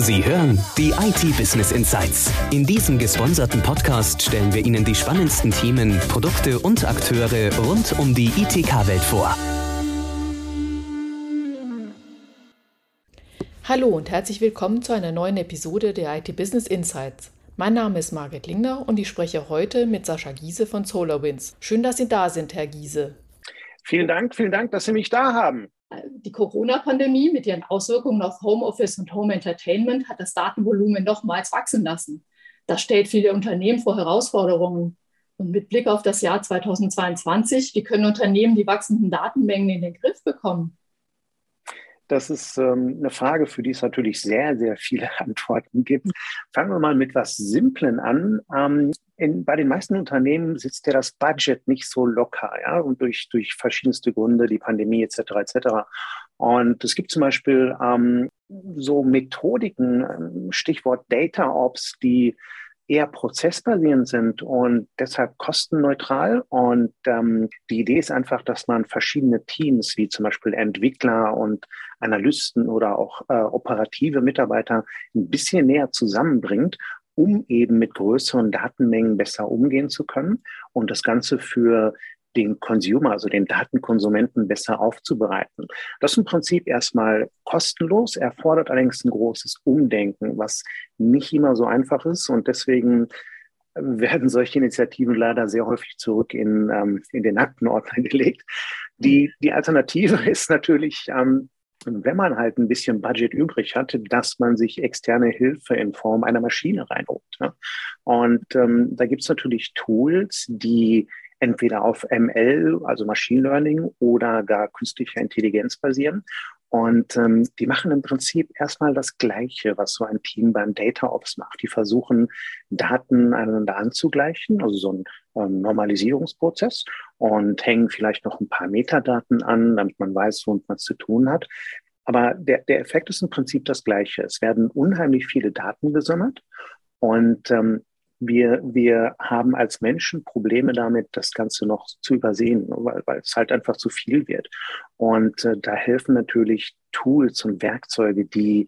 Sie hören die IT Business Insights. In diesem gesponserten Podcast stellen wir Ihnen die spannendsten Themen, Produkte und Akteure rund um die ITK-Welt vor. Hallo und herzlich willkommen zu einer neuen Episode der IT Business Insights. Mein Name ist Margret Lingner und ich spreche heute mit Sascha Giese von SolarWinds. Schön, dass Sie da sind, Herr Giese. Vielen Dank, vielen Dank, dass Sie mich da haben. Die Corona-Pandemie mit ihren Auswirkungen auf Homeoffice und Home Entertainment hat das Datenvolumen nochmals wachsen lassen. Das stellt viele Unternehmen vor Herausforderungen. Und mit Blick auf das Jahr 2022, wie können Unternehmen die wachsenden Datenmengen in den Griff bekommen? Das ist ähm, eine Frage, für die es natürlich sehr, sehr viele Antworten gibt. Fangen wir mal mit was Simplen an. Ähm, in, bei den meisten Unternehmen sitzt ja das Budget nicht so locker, ja, und durch, durch verschiedenste Gründe, die Pandemie etc. etc. Und es gibt zum Beispiel ähm, so Methodiken, ähm, Stichwort Data Ops, die eher prozessbasierend sind und deshalb kostenneutral. Und ähm, die Idee ist einfach, dass man verschiedene Teams, wie zum Beispiel Entwickler und Analysten oder auch äh, operative Mitarbeiter, ein bisschen näher zusammenbringt um eben mit größeren Datenmengen besser umgehen zu können und das Ganze für den Consumer, also den Datenkonsumenten besser aufzubereiten. Das ist im Prinzip erstmal kostenlos, erfordert allerdings ein großes Umdenken, was nicht immer so einfach ist und deswegen werden solche Initiativen leider sehr häufig zurück in, ähm, in den Aktenordner gelegt. Die, die Alternative ist natürlich, ähm, wenn man halt ein bisschen Budget übrig hat, dass man sich externe Hilfe in Form einer Maschine reinholt. Ne? Und ähm, da gibt es natürlich Tools, die entweder auf ML, also Machine Learning oder gar künstlicher Intelligenz basieren. Und ähm, die machen im Prinzip erstmal das Gleiche, was so ein Team beim Data Ops macht. Die versuchen, Daten aneinander anzugleichen, also so ein ähm, Normalisierungsprozess und hängen vielleicht noch ein paar Metadaten an, damit man weiß, womit man es zu tun hat. Aber der, der Effekt ist im Prinzip das Gleiche. Es werden unheimlich viele Daten gesammelt und ähm, wir, wir haben als Menschen Probleme damit, das Ganze noch zu übersehen, weil, weil es halt einfach zu viel wird. Und äh, da helfen natürlich Tools und Werkzeuge, die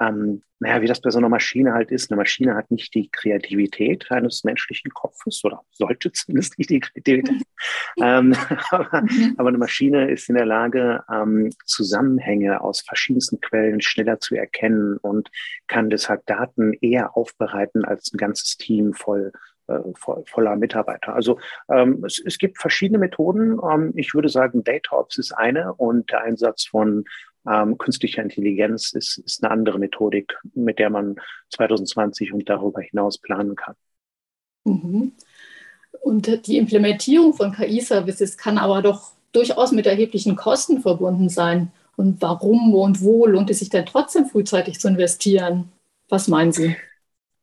ähm, naja, wie das bei so einer Maschine halt ist. Eine Maschine hat nicht die Kreativität eines menschlichen Kopfes oder sollte zumindest nicht die Kreativität. ähm, aber, mhm. aber, eine Maschine ist in der Lage, ähm, Zusammenhänge aus verschiedensten Quellen schneller zu erkennen und kann deshalb Daten eher aufbereiten als ein ganzes Team voll äh, voller Mitarbeiter. Also ähm, es, es, gibt verschiedene Methoden. Ähm, ich würde sagen, DataOps ist eine und der Einsatz von ähm, künstlicher Intelligenz ist, ist eine andere Methodik, mit der man 2020 und darüber hinaus planen kann. Mhm. Und die Implementierung von KI-Services kann aber doch durchaus mit erheblichen Kosten verbunden sein. Und warum und wo lohnt es sich denn trotzdem frühzeitig zu investieren? Was meinen Sie?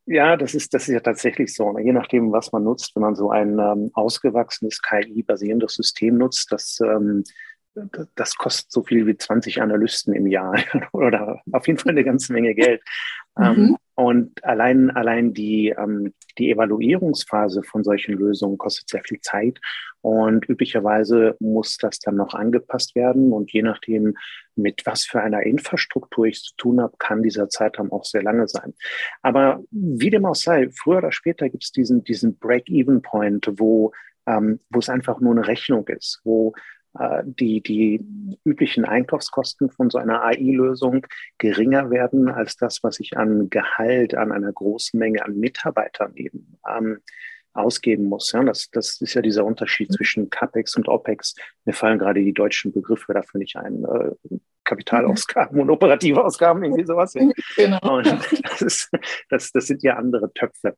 Ja, das ist, das ist ja tatsächlich so. Je nachdem, was man nutzt, wenn man so ein ähm, ausgewachsenes KI-basierendes System nutzt, das ähm, das kostet so viel wie 20 Analysten im Jahr oder auf jeden Fall eine ganze Menge Geld. Ähm, mhm. und allein, allein die, ähm, die Evaluierungsphase von solchen Lösungen kostet sehr viel Zeit. Und üblicherweise muss das dann noch angepasst werden. Und je nachdem, mit was für einer Infrastruktur ich zu tun habe, kann dieser Zeitraum auch sehr lange sein. Aber wie dem auch sei, früher oder später gibt es diesen, diesen Break-Even-Point, wo, ähm, wo es einfach nur eine Rechnung ist, wo die, die üblichen Einkaufskosten von so einer AI-Lösung geringer werden als das, was ich an Gehalt, an einer großen Menge an Mitarbeitern eben ähm, ausgeben muss. Ja, das, das ist ja dieser Unterschied mhm. zwischen CAPEX und OPEX. Mir fallen gerade die deutschen Begriffe dafür nicht ein. Äh, Kapitalausgaben und operative Ausgaben, irgendwie sowas. Genau. Und das, ist, das, das sind ja andere Töpfe.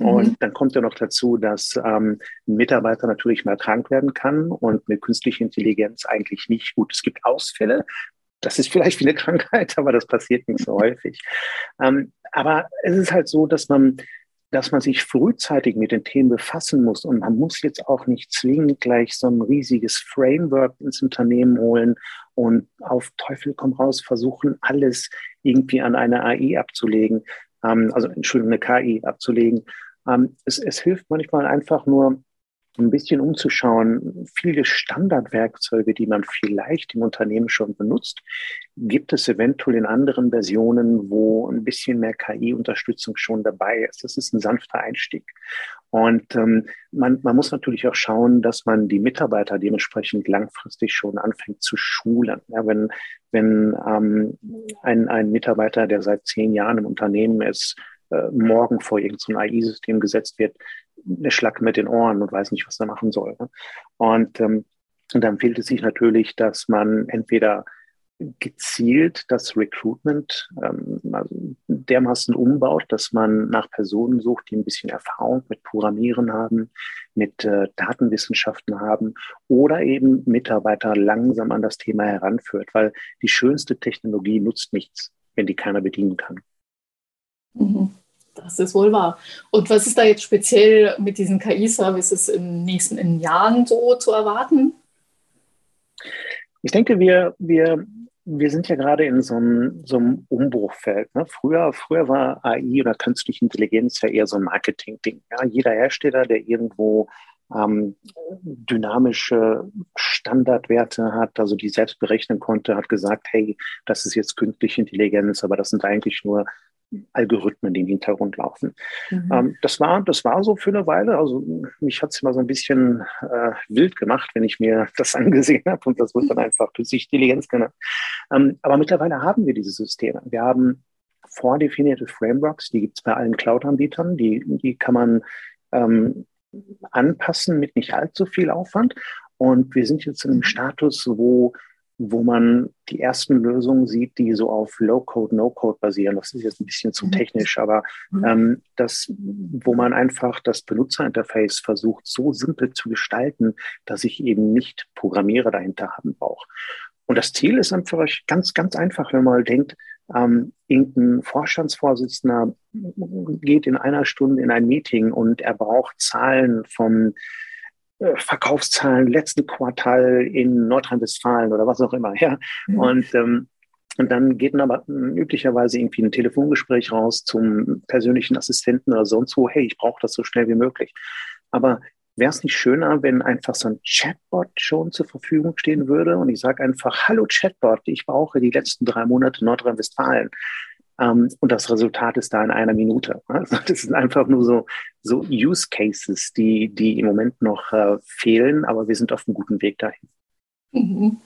Und mhm. dann kommt ja noch dazu, dass ähm, ein Mitarbeiter natürlich mal krank werden kann und mit künstlicher Intelligenz eigentlich nicht gut. Es gibt Ausfälle. Das ist vielleicht wie eine Krankheit, aber das passiert nicht so häufig. Ähm, aber es ist halt so, dass man, dass man sich frühzeitig mit den Themen befassen muss. Und man muss jetzt auch nicht zwingend gleich so ein riesiges Framework ins Unternehmen holen und auf Teufel komm raus versuchen, alles irgendwie an eine AI abzulegen, ähm, also Entschuldigung, eine KI abzulegen, ähm, es, es hilft manchmal einfach nur, ein bisschen umzuschauen. Viele Standardwerkzeuge, die man vielleicht im Unternehmen schon benutzt, gibt es eventuell in anderen Versionen, wo ein bisschen mehr KI-Unterstützung schon dabei ist. Das ist ein sanfter Einstieg. Und ähm, man, man muss natürlich auch schauen, dass man die Mitarbeiter dementsprechend langfristig schon anfängt zu schulen. Ja, wenn wenn ähm, ein, ein Mitarbeiter, der seit zehn Jahren im Unternehmen ist, äh, morgen vor irgendein AI-System gesetzt wird, eine Schlack mit den Ohren und weiß nicht, was er machen soll. Ne? Und, ähm, und dann empfiehlt es sich natürlich, dass man entweder gezielt das Recruitment ähm, also dermaßen umbaut, dass man nach Personen sucht, die ein bisschen Erfahrung mit Programmieren haben, mit äh, Datenwissenschaften haben oder eben Mitarbeiter langsam an das Thema heranführt, weil die schönste Technologie nutzt nichts, wenn die keiner bedienen kann. Mhm. Das ist wohl wahr. Und was ist da jetzt speziell mit diesen KI-Services in den nächsten Jahren so zu erwarten? Ich denke, wir, wir, wir sind ja gerade in so einem, so einem Umbruchfeld. Ne? Früher, früher war AI oder künstliche Intelligenz ja eher so ein Marketing-Ding. Ja? Jeder Hersteller, der irgendwo ähm, dynamische Standardwerte hat, also die selbst berechnen konnte, hat gesagt, hey, das ist jetzt künstliche Intelligenz, aber das sind eigentlich nur Algorithmen, die im Hintergrund laufen. Mhm. Ähm, das, war, das war so für eine Weile. Also mich hat es immer so ein bisschen äh, wild gemacht, wenn ich mir das angesehen habe und das wird dann einfach künstliche Intelligenz genannt. Ähm, aber mittlerweile haben wir diese Systeme. Wir haben vordefinierte Frameworks, die gibt es bei allen Cloud-Anbietern, die, die kann man ähm, anpassen mit nicht allzu viel Aufwand. Und wir sind jetzt in einem. Status, wo wo man die ersten Lösungen sieht, die so auf Low-Code, No-Code basieren. Das ist jetzt ein bisschen zu mhm. technisch, aber mhm. ähm, das, wo man einfach das Benutzerinterface versucht, so simpel zu gestalten, dass ich eben nicht Programmierer dahinter haben brauche. Und das Ziel ist einfach ganz, ganz einfach, wenn man mal denkt, ähm, irgendein Vorstandsvorsitzender geht in einer Stunde in ein Meeting und er braucht Zahlen von äh, Verkaufszahlen letzten Quartal in Nordrhein-Westfalen oder was auch immer. Ja. Mhm. Und, ähm, und dann geht man aber üblicherweise irgendwie ein Telefongespräch raus zum persönlichen Assistenten oder sonst wo, hey, ich brauche das so schnell wie möglich. Aber wäre es nicht schöner, wenn einfach so ein Chatbot schon zur Verfügung stehen würde und ich sage einfach, hallo Chatbot, ich brauche die letzten drei Monate Nordrhein-Westfalen. Ähm, und das Resultat ist da in einer Minute. Also das sind einfach nur so, so Use Cases, die, die im Moment noch äh, fehlen, aber wir sind auf einem guten Weg dahin. Mhm.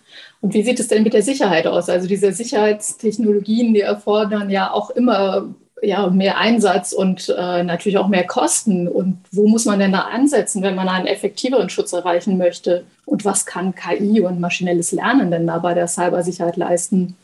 Und wie sieht es denn mit der Sicherheit aus? Also diese Sicherheitstechnologien, die erfordern ja auch immer ja, mehr Einsatz und äh, natürlich auch mehr Kosten. Und wo muss man denn da ansetzen, wenn man einen effektiveren Schutz erreichen möchte? Und was kann KI und maschinelles Lernen denn da bei der Cybersicherheit leisten?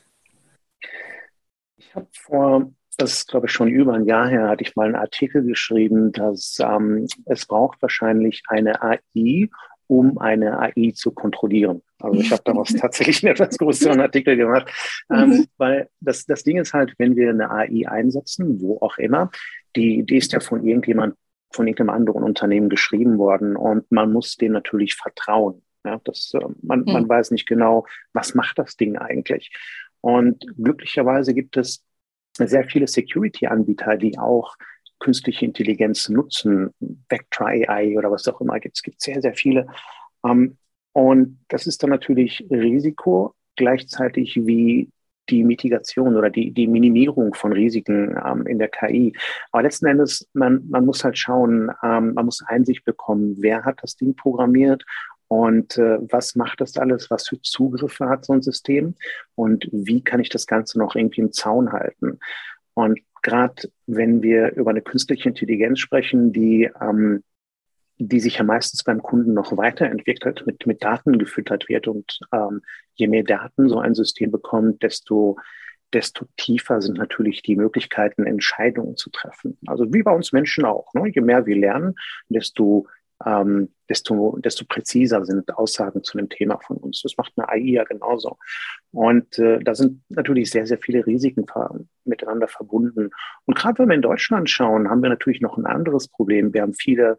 Ich habe vor, das ist glaube ich schon über ein Jahr her, hatte ich mal einen Artikel geschrieben, dass ähm, es braucht wahrscheinlich eine AI, um eine AI zu kontrollieren. Also ich habe daraus tatsächlich einen etwas größeren Artikel gemacht, ähm, mhm. weil das, das Ding ist halt, wenn wir eine AI einsetzen, wo auch immer, die, die ist ja von irgendjemand, von irgendeinem anderen Unternehmen geschrieben worden und man muss dem natürlich vertrauen. Ja, das, äh, man, mhm. man weiß nicht genau, was macht das Ding eigentlich. Und glücklicherweise gibt es sehr viele Security-Anbieter, die auch künstliche Intelligenz nutzen, Vectra AI oder was auch immer. Es gibt sehr, sehr viele. Ähm, und das ist dann natürlich Risiko gleichzeitig wie die Mitigation oder die, die Minimierung von Risiken ähm, in der KI. Aber letzten Endes, man, man muss halt schauen, ähm, man muss Einsicht bekommen, wer hat das Ding programmiert und äh, was macht das alles? Was für Zugriffe hat so ein System? Und wie kann ich das Ganze noch irgendwie im Zaun halten? Und gerade wenn wir über eine künstliche Intelligenz sprechen, die, ähm, die sich ja meistens beim Kunden noch weiterentwickelt, mit, mit Daten gefüttert wird. Und ähm, je mehr Daten so ein System bekommt, desto desto tiefer sind natürlich die Möglichkeiten, Entscheidungen zu treffen. Also wie bei uns Menschen auch. Ne? Je mehr wir lernen, desto ähm, desto, desto präziser sind Aussagen zu dem Thema von uns. Das macht eine AI ja genauso. Und äh, da sind natürlich sehr, sehr viele Risiken miteinander verbunden. Und gerade wenn wir in Deutschland schauen, haben wir natürlich noch ein anderes Problem. Wir haben viele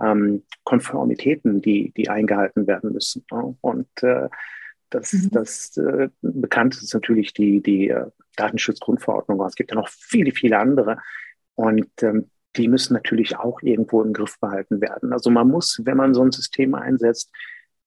ähm, Konformitäten, die, die eingehalten werden müssen. Ne? Und äh, das, mhm. das äh, bekannt ist natürlich die, die äh, Datenschutzgrundverordnung. Es gibt ja noch viele, viele andere. Und ähm, die müssen natürlich auch irgendwo im Griff behalten werden. Also man muss, wenn man so ein System einsetzt,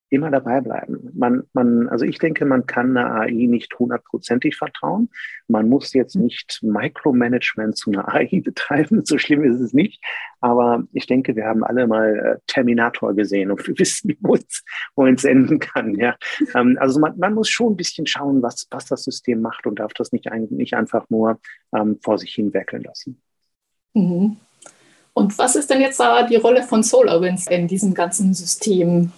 immer dabei bleiben. Man, man, also ich denke, man kann einer AI nicht hundertprozentig vertrauen. Man muss jetzt nicht Micromanagement zu einer AI betreiben. So schlimm ist es nicht. Aber ich denke, wir haben alle mal äh, Terminator gesehen und wir wissen, wo es, enden kann. Ja. Ähm, also man, man muss schon ein bisschen schauen, was, was das System macht und darf das nicht, ein, nicht einfach nur ähm, vor sich hin werkeln lassen. Mhm. Und was ist denn jetzt da die Rolle von SolarWinds in diesem ganzen System?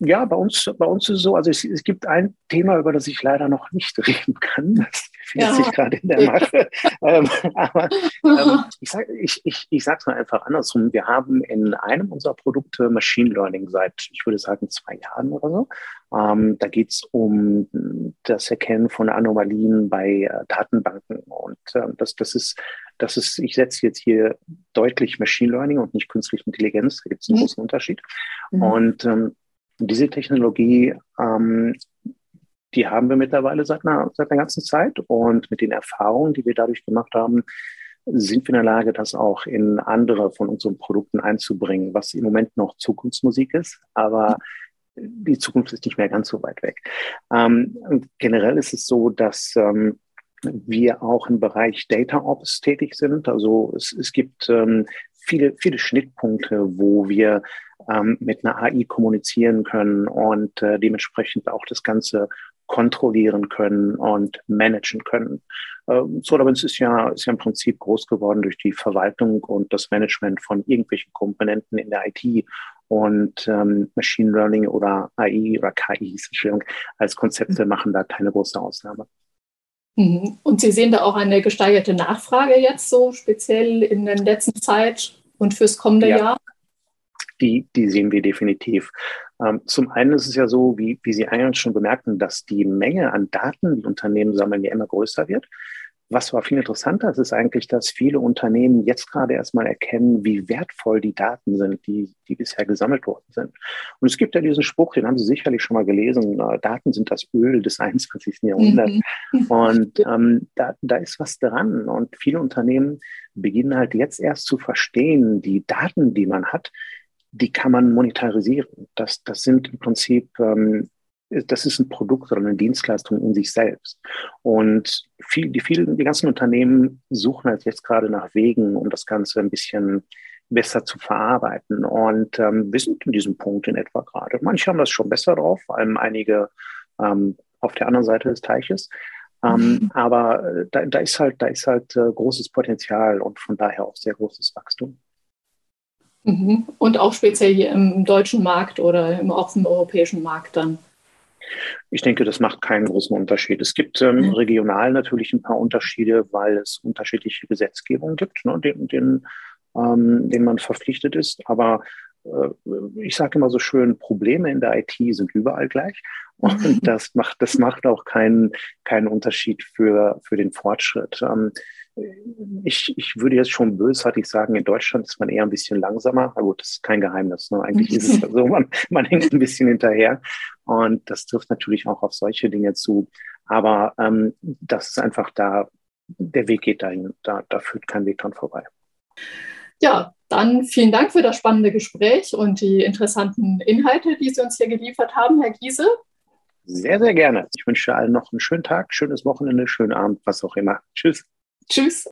Ja, bei uns, bei uns ist es so, also es, es, gibt ein Thema, über das ich leider noch nicht reden kann. Das befindet ja. sich gerade in der Mache. ähm, aber ähm, ich sage ich, ich, ich sag's mal einfach andersrum. Wir haben in einem unserer Produkte Machine Learning seit, ich würde sagen, zwei Jahren oder so. Ähm, da geht's um das Erkennen von Anomalien bei äh, Datenbanken. Und äh, das, das ist das ist, ich setze jetzt hier deutlich Machine Learning und nicht künstliche Intelligenz. Da gibt es einen mhm. großen Unterschied. Mhm. Und ähm, diese Technologie, ähm, die haben wir mittlerweile seit einer, seit einer ganzen Zeit und mit den Erfahrungen, die wir dadurch gemacht haben, sind wir in der Lage, das auch in andere von unseren Produkten einzubringen, was im Moment noch Zukunftsmusik ist, aber die Zukunft ist nicht mehr ganz so weit weg. Ähm, generell ist es so, dass ähm, wir auch im Bereich Data Ops tätig sind. Also es, es gibt ähm, viele, viele Schnittpunkte, wo wir ähm, mit einer AI kommunizieren können und äh, dementsprechend auch das Ganze kontrollieren können und managen können. Ähm, SolarWinds ist ja, ist ja im Prinzip groß geworden durch die Verwaltung und das Management von irgendwelchen Komponenten in der IT und ähm, Machine Learning oder AI oder KI als Konzepte machen da keine große Ausnahme. Mhm. Und Sie sehen da auch eine gesteigerte Nachfrage jetzt so speziell in der letzten Zeit und fürs kommende ja. Jahr? Die, die sehen wir definitiv. Ähm, zum einen ist es ja so, wie, wie Sie eingangs schon bemerkten, dass die Menge an Daten, die Unternehmen sammeln, ja immer größer wird. Was aber viel interessanter ist, ist eigentlich, dass viele Unternehmen jetzt gerade erstmal erkennen, wie wertvoll die Daten sind, die, die bisher gesammelt worden sind. Und es gibt ja diesen Spruch, den haben Sie sicherlich schon mal gelesen, äh, Daten sind das Öl des 21. Jahrhunderts. Mhm. Und ähm, da, da ist was dran. Und viele Unternehmen beginnen halt jetzt erst zu verstehen, die Daten, die man hat, die kann man monetarisieren. Das, das sind im Prinzip ähm, das ist ein Produkt oder eine Dienstleistung in sich selbst. Und viel, die, vielen, die ganzen Unternehmen suchen halt jetzt gerade nach Wegen, um das Ganze ein bisschen besser zu verarbeiten. Und ähm, wir sind in diesem Punkt in etwa gerade. Manche haben das schon besser drauf, vor allem einige ähm, auf der anderen Seite des Teiches. Ähm, mhm. Aber äh, da, da, ist halt, da ist halt äh, großes Potenzial und von daher auch sehr großes Wachstum. Mhm. Und auch speziell hier im deutschen Markt oder im, auch im europäischen Markt dann. Ich denke, das macht keinen großen Unterschied. Es gibt ähm, mhm. regional natürlich ein paar Unterschiede, weil es unterschiedliche Gesetzgebungen gibt, ne, denen, denen, ähm, denen man verpflichtet ist. Aber äh, ich sage immer so schön, Probleme in der IT sind überall gleich. Und mhm. das macht, das macht auch keinen, keinen Unterschied für, für den Fortschritt. Ähm, ich, ich würde jetzt schon bösartig sagen, in Deutschland ist man eher ein bisschen langsamer. Aber gut, das ist kein Geheimnis. Ne? Eigentlich ist es so, man, man hängt ein bisschen hinterher. Und das trifft natürlich auch auf solche Dinge zu. Aber ähm, das ist einfach da, der Weg geht dahin. Da, da führt kein Weg dran vorbei. Ja, dann vielen Dank für das spannende Gespräch und die interessanten Inhalte, die Sie uns hier geliefert haben, Herr Giese. Sehr, sehr gerne. Ich wünsche allen noch einen schönen Tag, schönes Wochenende, schönen Abend, was auch immer. Tschüss. Tschüss.